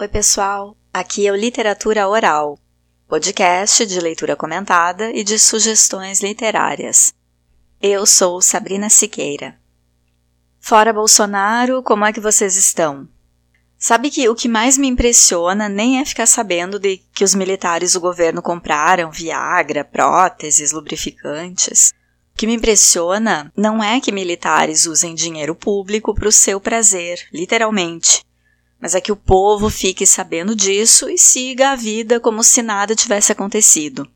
Oi, pessoal. Aqui é o Literatura Oral, podcast de leitura comentada e de sugestões literárias. Eu sou Sabrina Siqueira. Fora Bolsonaro, como é que vocês estão? Sabe que o que mais me impressiona nem é ficar sabendo de que os militares do governo compraram Viagra, próteses, lubrificantes. O que me impressiona não é que militares usem dinheiro público para o seu prazer, literalmente mas é que o povo fique sabendo disso e siga a vida como se nada tivesse acontecido.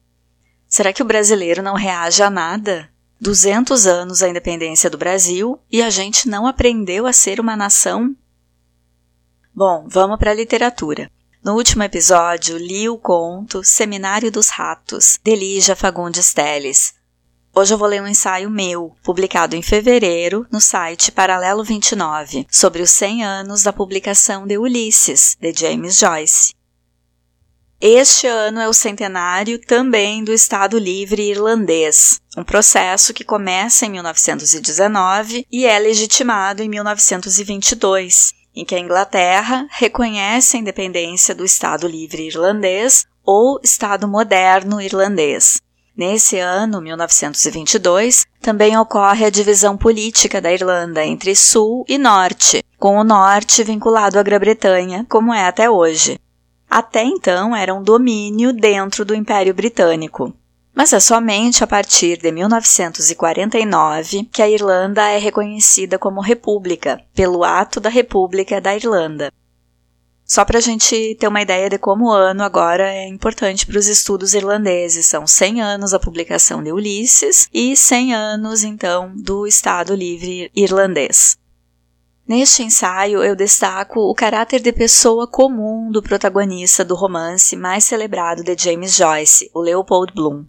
Será que o brasileiro não reage a nada? 200 anos da independência do Brasil e a gente não aprendeu a ser uma nação? Bom, vamos para a literatura. No último episódio, li o conto Seminário dos Ratos, de Lígia Fagundes Telles, Hoje eu vou ler um ensaio meu, publicado em fevereiro, no site Paralelo 29, sobre os 100 anos da publicação de Ulisses, de James Joyce. Este ano é o centenário também do Estado Livre Irlandês, um processo que começa em 1919 e é legitimado em 1922, em que a Inglaterra reconhece a independência do Estado Livre Irlandês ou Estado Moderno Irlandês, Nesse ano, 1922, também ocorre a divisão política da Irlanda entre Sul e Norte, com o Norte vinculado à Grã-Bretanha, como é até hoje. Até então era um domínio dentro do Império Britânico. Mas é somente a partir de 1949 que a Irlanda é reconhecida como república, pelo Ato da República da Irlanda. Só para a gente ter uma ideia de como o ano agora é importante para os estudos irlandeses. São 100 anos da publicação de Ulisses e 100 anos, então, do Estado Livre Irlandês. Neste ensaio, eu destaco o caráter de pessoa comum do protagonista do romance mais celebrado de James Joyce, o Leopold Bloom.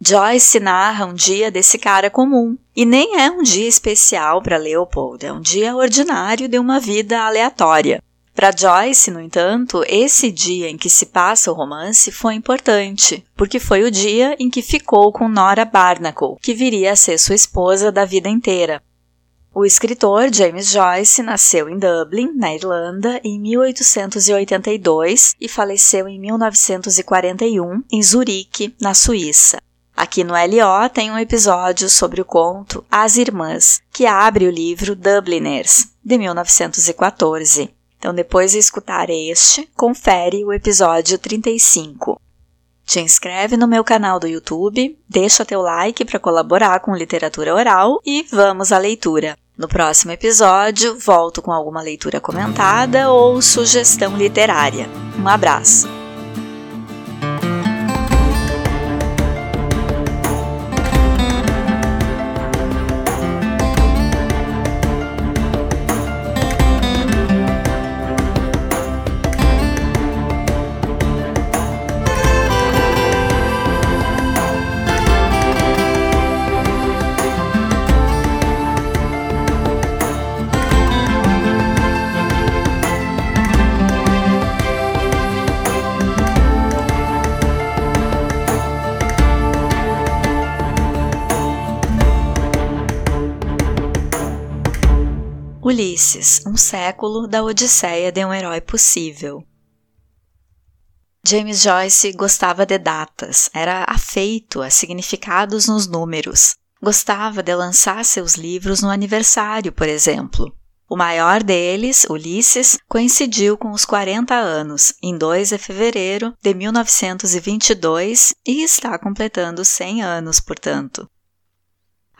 Joyce narra um dia desse cara comum, e nem é um dia especial para Leopold, é um dia ordinário de uma vida aleatória. Para Joyce, no entanto, esse dia em que se passa o romance foi importante, porque foi o dia em que ficou com Nora Barnacle, que viria a ser sua esposa da vida inteira. O escritor James Joyce nasceu em Dublin, na Irlanda, em 1882 e faleceu em 1941 em Zurique, na Suíça. Aqui no LO tem um episódio sobre o conto As Irmãs, que abre o livro Dubliners, de 1914. Então, depois de escutar este, confere o episódio 35. Te inscreve no meu canal do YouTube, deixa teu like para colaborar com literatura oral e vamos à leitura. No próximo episódio, volto com alguma leitura comentada ou sugestão literária. Um abraço! Ulisses, um século da Odisseia de um herói possível. James Joyce gostava de datas, era afeito a significados nos números. Gostava de lançar seus livros no aniversário, por exemplo. O maior deles, Ulisses, coincidiu com os 40 anos, em 2 de fevereiro de 1922, e está completando 100 anos, portanto.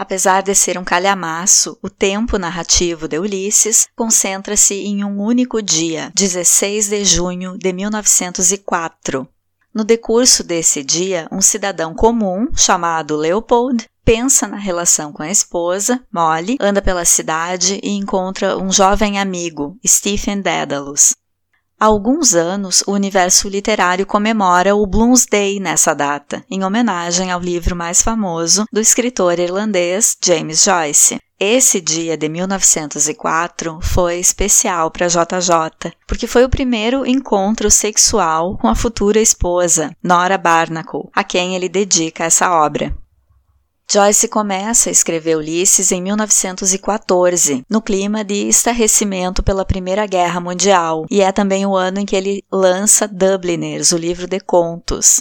Apesar de ser um calhamaço, o tempo narrativo de Ulisses concentra-se em um único dia, 16 de junho de 1904. No decurso desse dia, um cidadão comum, chamado Leopold, pensa na relação com a esposa, Molly, anda pela cidade e encontra um jovem amigo, Stephen Dedalus. Há alguns anos, o universo literário comemora o Bloomsday nessa data, em homenagem ao livro mais famoso do escritor irlandês James Joyce. Esse dia de 1904 foi especial para JJ, porque foi o primeiro encontro sexual com a futura esposa, Nora Barnacle, a quem ele dedica essa obra. Joyce começa a escrever Ulisses em 1914, no clima de estarrecimento pela Primeira Guerra Mundial, e é também o ano em que ele lança Dubliners, o livro de contos.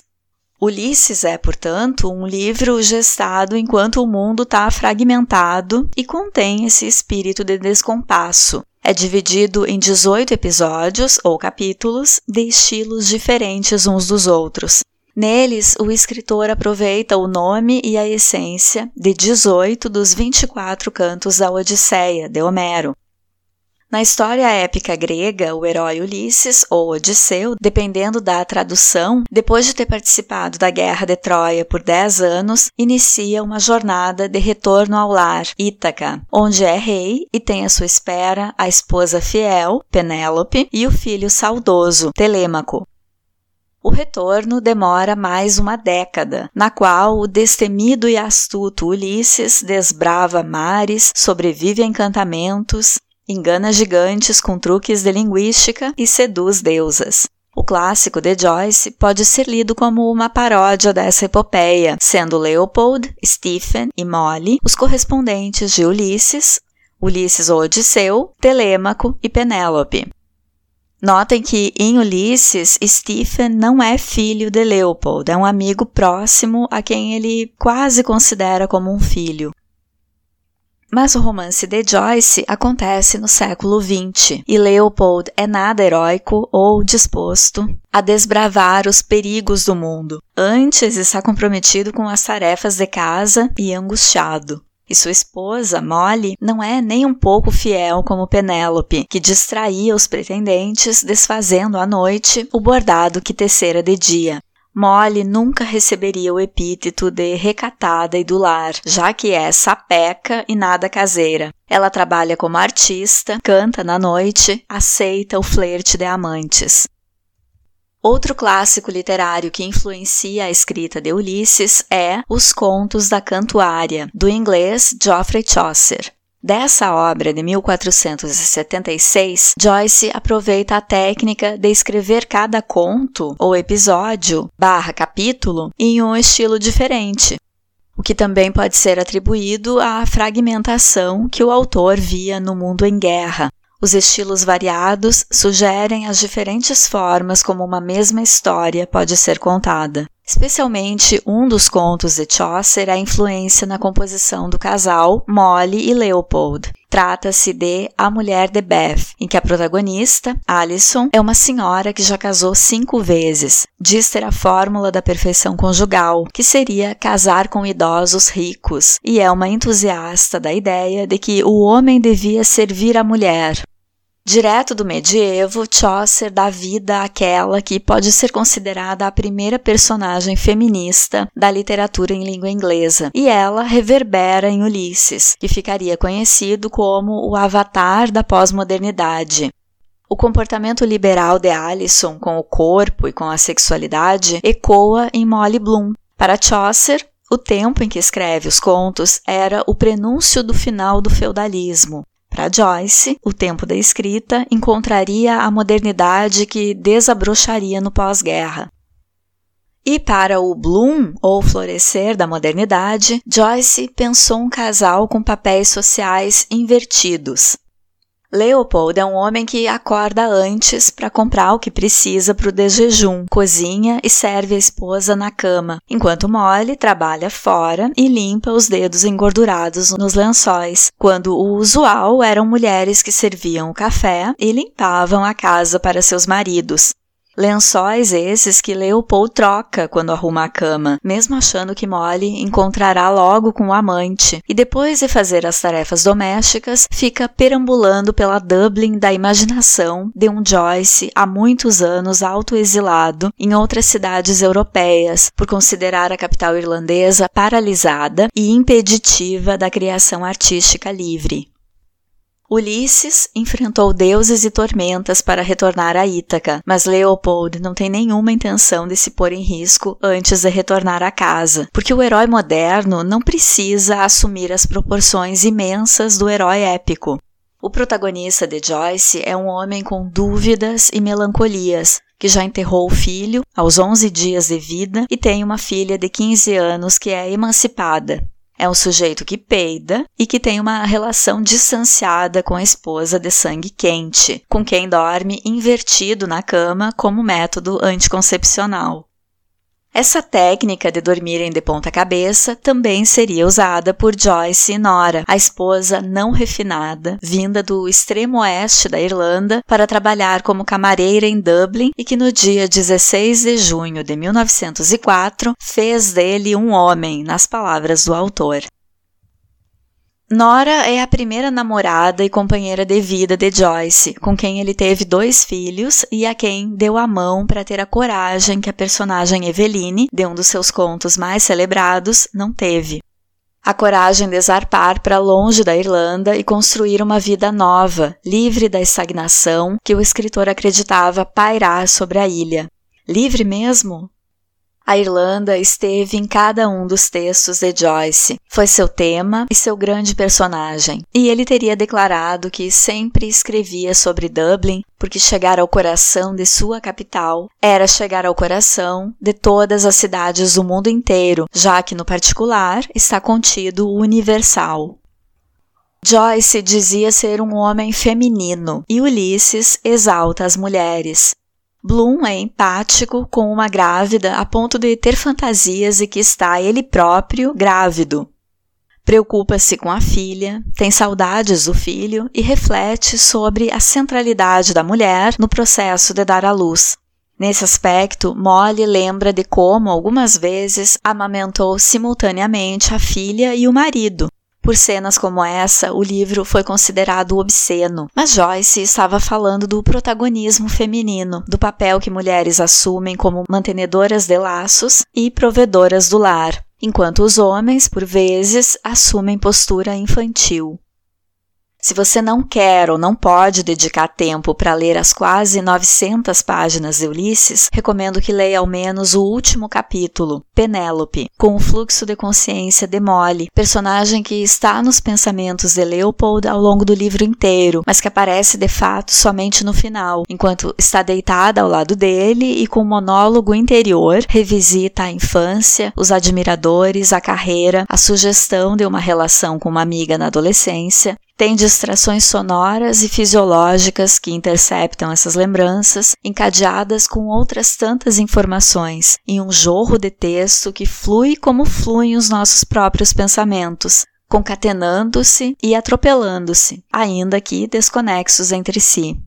Ulisses é, portanto, um livro gestado enquanto o mundo está fragmentado e contém esse espírito de descompasso. É dividido em 18 episódios ou capítulos de estilos diferentes uns dos outros. Neles, o escritor aproveita o nome e a essência de 18 dos 24 cantos da Odisseia, de Homero, na história épica grega, o herói Ulisses, ou Odisseu, dependendo da tradução, depois de ter participado da Guerra de Troia por 10 anos, inicia uma jornada de retorno ao lar, Ítaca, onde é rei e tem à sua espera a esposa fiel, Penélope, e o filho saudoso, Telêmaco. O retorno demora mais uma década, na qual o destemido e astuto Ulisses desbrava mares, sobrevive a encantamentos, engana gigantes com truques de linguística e seduz deusas. O clássico de Joyce pode ser lido como uma paródia dessa epopeia, sendo Leopold, Stephen e Molly os correspondentes de Ulisses, Ulisses ou Odisseu, Telêmaco e Penélope. Notem que em Ulisses, Stephen não é filho de Leopold, é um amigo próximo a quem ele quase considera como um filho. Mas o romance de Joyce acontece no século XX e Leopold é nada heróico ou disposto a desbravar os perigos do mundo. Antes está comprometido com as tarefas de casa e angustiado. E sua esposa, Molly, não é nem um pouco fiel como Penélope, que distraía os pretendentes, desfazendo à noite o bordado que tecera de dia. Molly nunca receberia o epíteto de recatada e do lar, já que é sapeca e nada caseira. Ela trabalha como artista, canta na noite, aceita o flerte de amantes. Outro clássico literário que influencia a escrita de Ulisses é Os Contos da Cantuária, do inglês Geoffrey Chaucer. Dessa obra de 1476, Joyce aproveita a técnica de escrever cada conto ou episódio barra capítulo em um estilo diferente, o que também pode ser atribuído à fragmentação que o autor via no mundo em guerra. Os estilos variados sugerem as diferentes formas como uma mesma história pode ser contada. Especialmente um dos contos de Chaucer é a influência na composição do casal Molly e Leopold. Trata-se de A Mulher de Beth, em que a protagonista, Alison, é uma senhora que já casou cinco vezes. Diz ter a fórmula da perfeição conjugal, que seria casar com idosos ricos, e é uma entusiasta da ideia de que o homem devia servir a mulher, Direto do medievo, Chaucer dá vida àquela que pode ser considerada a primeira personagem feminista da literatura em língua inglesa, e ela reverbera em Ulisses, que ficaria conhecido como o avatar da pós-modernidade. O comportamento liberal de Alison com o corpo e com a sexualidade ecoa em Molly Bloom. Para Chaucer, o tempo em que escreve os contos era o prenúncio do final do feudalismo, para Joyce, o tempo da escrita encontraria a modernidade que desabrocharia no pós-guerra. E para o bloom, ou florescer da modernidade, Joyce pensou um casal com papéis sociais invertidos. Leopold é um homem que acorda antes para comprar o que precisa para o desjejum, cozinha e serve a esposa na cama, enquanto Molly trabalha fora e limpa os dedos engordurados nos lençóis, quando o usual eram mulheres que serviam o café e limpavam a casa para seus maridos. Lençóis esses que Leopold troca quando arruma a cama, mesmo achando que Molly encontrará logo com o amante, e depois de fazer as tarefas domésticas, fica perambulando pela Dublin da imaginação de um Joyce há muitos anos autoexilado em outras cidades europeias, por considerar a capital irlandesa paralisada e impeditiva da criação artística livre. Ulisses enfrentou deuses e tormentas para retornar a Ítaca, mas Leopold não tem nenhuma intenção de se pôr em risco antes de retornar a casa, porque o herói moderno não precisa assumir as proporções imensas do herói épico. O protagonista de Joyce é um homem com dúvidas e melancolias, que já enterrou o filho aos 11 dias de vida e tem uma filha de 15 anos que é emancipada. É um sujeito que peida e que tem uma relação distanciada com a esposa de sangue quente, com quem dorme invertido na cama como método anticoncepcional. Essa técnica de dormirem de ponta cabeça também seria usada por Joyce Nora, a esposa não refinada, vinda do extremo oeste da Irlanda para trabalhar como camareira em Dublin e que no dia 16 de junho de 1904 fez dele um homem, nas palavras do autor. Nora é a primeira namorada e companheira de vida de Joyce, com quem ele teve dois filhos e a quem deu a mão para ter a coragem que a personagem Eveline, de um dos seus contos mais celebrados, não teve. A coragem de zarpar para longe da Irlanda e construir uma vida nova, livre da estagnação que o escritor acreditava pairar sobre a ilha. Livre mesmo? A Irlanda esteve em cada um dos textos de Joyce. Foi seu tema e seu grande personagem. E ele teria declarado que sempre escrevia sobre Dublin porque chegar ao coração de sua capital era chegar ao coração de todas as cidades do mundo inteiro, já que no particular está contido o universal. Joyce dizia ser um homem feminino e Ulisses exalta as mulheres. Bloom é empático com uma grávida a ponto de ter fantasias e que está ele próprio grávido. Preocupa-se com a filha, tem saudades do filho e reflete sobre a centralidade da mulher no processo de dar à luz. Nesse aspecto, Molly lembra de como, algumas vezes, amamentou simultaneamente a filha e o marido, por cenas como essa, o livro foi considerado obsceno, mas Joyce estava falando do protagonismo feminino, do papel que mulheres assumem como mantenedoras de laços e provedoras do lar, enquanto os homens, por vezes, assumem postura infantil. Se você não quer ou não pode dedicar tempo para ler as quase 900 páginas de Ulisses, recomendo que leia ao menos o último capítulo, Penélope, com o fluxo de consciência de Molly, personagem que está nos pensamentos de Leopold ao longo do livro inteiro, mas que aparece de fato somente no final, enquanto está deitada ao lado dele e com um monólogo interior revisita a infância, os admiradores, a carreira, a sugestão de uma relação com uma amiga na adolescência, tem distrações sonoras e fisiológicas que interceptam essas lembranças, encadeadas com outras tantas informações, em um jorro de texto que flui como fluem os nossos próprios pensamentos, concatenando-se e atropelando-se, ainda que desconexos entre si.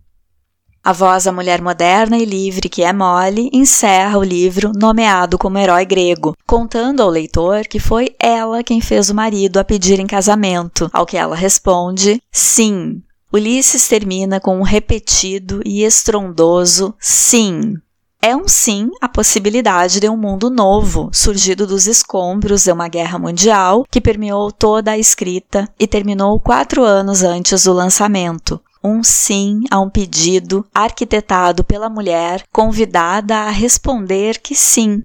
A voz da mulher moderna e livre que é Molly encerra o livro nomeado como herói grego, contando ao leitor que foi ela quem fez o marido a pedir em casamento, ao que ela responde sim. Ulisses termina com um repetido e estrondoso sim. É um sim a possibilidade de um mundo novo, surgido dos escombros de uma guerra mundial que permeou toda a escrita e terminou quatro anos antes do lançamento, um sim a um pedido arquitetado pela mulher convidada a responder que sim.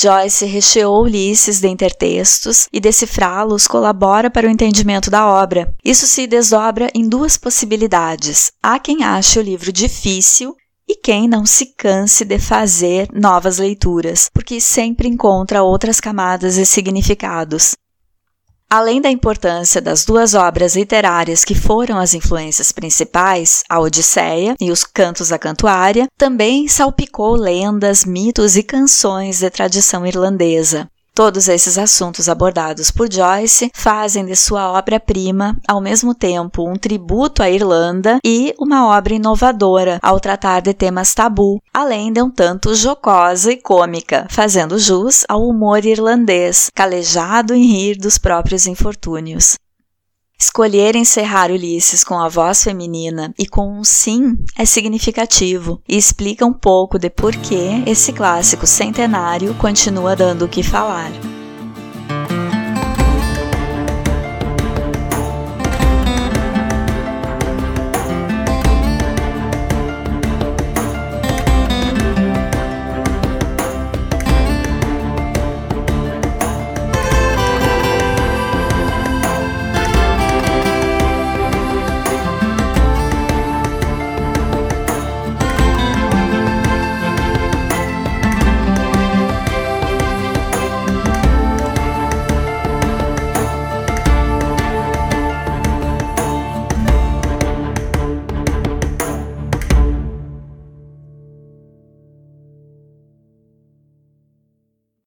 Joyce recheou Ulisses de intertextos e decifrá-los colabora para o entendimento da obra. Isso se desdobra em duas possibilidades. Há quem ache o livro difícil e quem não se canse de fazer novas leituras, porque sempre encontra outras camadas e significados. Além da importância das duas obras literárias que foram as influências principais, a Odisseia e os Cantos da Cantuária, também salpicou lendas, mitos e canções de tradição irlandesa. Todos esses assuntos abordados por Joyce fazem de sua obra-prima, ao mesmo tempo, um tributo à Irlanda e uma obra inovadora ao tratar de temas tabu, além de um tanto jocosa e cômica, fazendo jus ao humor irlandês, calejado em rir dos próprios infortúnios. Escolher encerrar Ulisses com a voz feminina e com um sim é significativo e explica um pouco de por que esse clássico centenário continua dando o que falar.